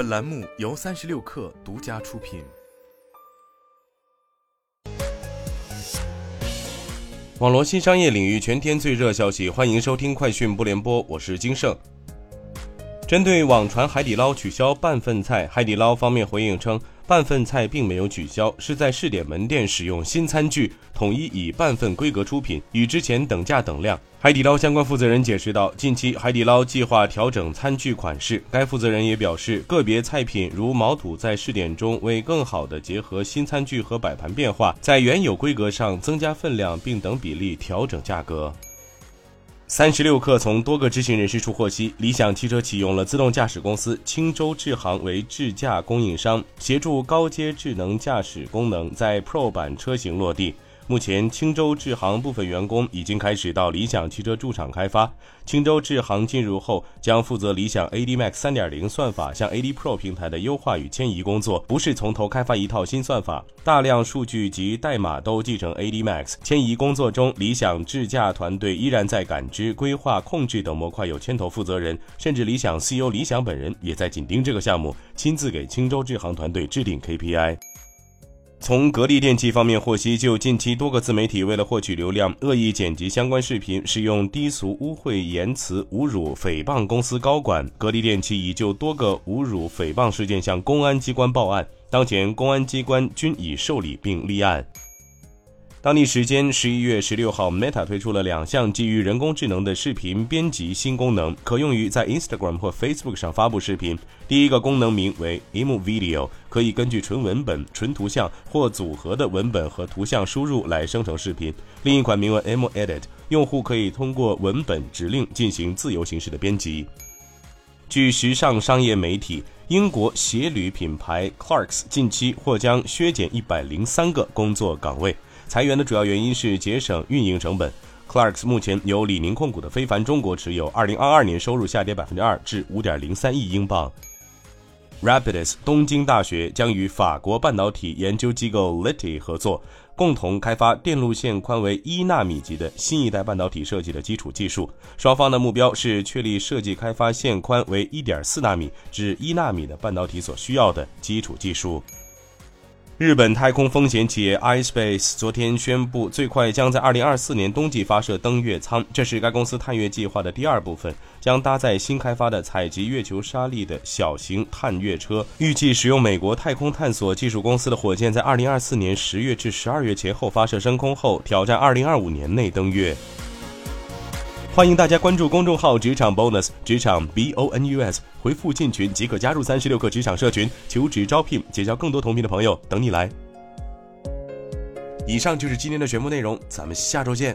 本栏目由三十六氪独家出品。网络新商业领域全天最热消息，欢迎收听快讯不联播，我是金盛。针对网传海底捞取消半份菜，海底捞方面回应称，半份菜并没有取消，是在试点门店使用新餐具，统一以半份规格出品，与之前等价等量。海底捞相关负责人解释道，近期海底捞计划调整餐具款式。该负责人也表示，个别菜品如毛肚在试点中为更好的结合新餐具和摆盘变化，在原有规格上增加分量，并等比例调整价格。三十六氪从多个知情人士处获悉，理想汽车启用了自动驾驶公司青州智航为智驾供应商，协助高阶智能驾驶功能在 Pro 版车型落地。目前，青州智行部分员工已经开始到理想汽车驻厂开发。青州智行进入后，将负责理想 AD Max 3.0算法向 AD Pro 平台的优化与迁移工作，不是从头开发一套新算法，大量数据及代码都继承 AD Max。迁移工作中，理想智驾团队依然在感知、规划、控制等模块有牵头负责人，甚至理想 CEO 李想本人也在紧盯这个项目，亲自给青州智行团队制定 KPI。从格力电器方面获悉，就近期多个自媒体为了获取流量，恶意剪辑相关视频，使用低俗污秽言辞侮辱诽谤公司高管，格力电器已就多个侮辱诽谤事件向公安机关报案，当前公安机关均已受理并立案。当地时间十一月十六号，Meta 推出了两项基于人工智能的视频编辑新功能，可用于在 Instagram 或 Facebook 上发布视频。第一个功能名为 M Video，可以根据纯文本、纯图像或组合的文本和图像输入来生成视频。另一款名为 M Edit，用户可以通过文本指令进行自由形式的编辑。据时尚商业媒体，英国鞋履品牌 Clarks 近期或将削减一百零三个工作岗位。裁员的主要原因是节省运营成本。Clarks 目前由李宁控股的非凡中国持有。二零二二年收入下跌百分之二，至五点零三亿英镑。Rapidus 东京大学将与法国半导体研究机构 Leti 合作，共同开发电路线宽为一纳米级的新一代半导体设计的基础技术。双方的目标是确立设计开发线宽为一点四纳米至一纳米的半导体所需要的基础技术。日本太空风险企业 iSpace 昨天宣布，最快将在2024年冬季发射登月舱。这是该公司探月计划的第二部分，将搭载新开发的采集月球沙粒的小型探月车。预计使用美国太空探索技术公司的火箭，在2024年10月至12月前后发射升空后，挑战2025年内登月。欢迎大家关注公众号“职场 bonus”，职场 B O N U S，回复进群即可加入三十六课职场社群，求职招聘，结交更多同频的朋友，等你来。以上就是今天的全部内容，咱们下周见。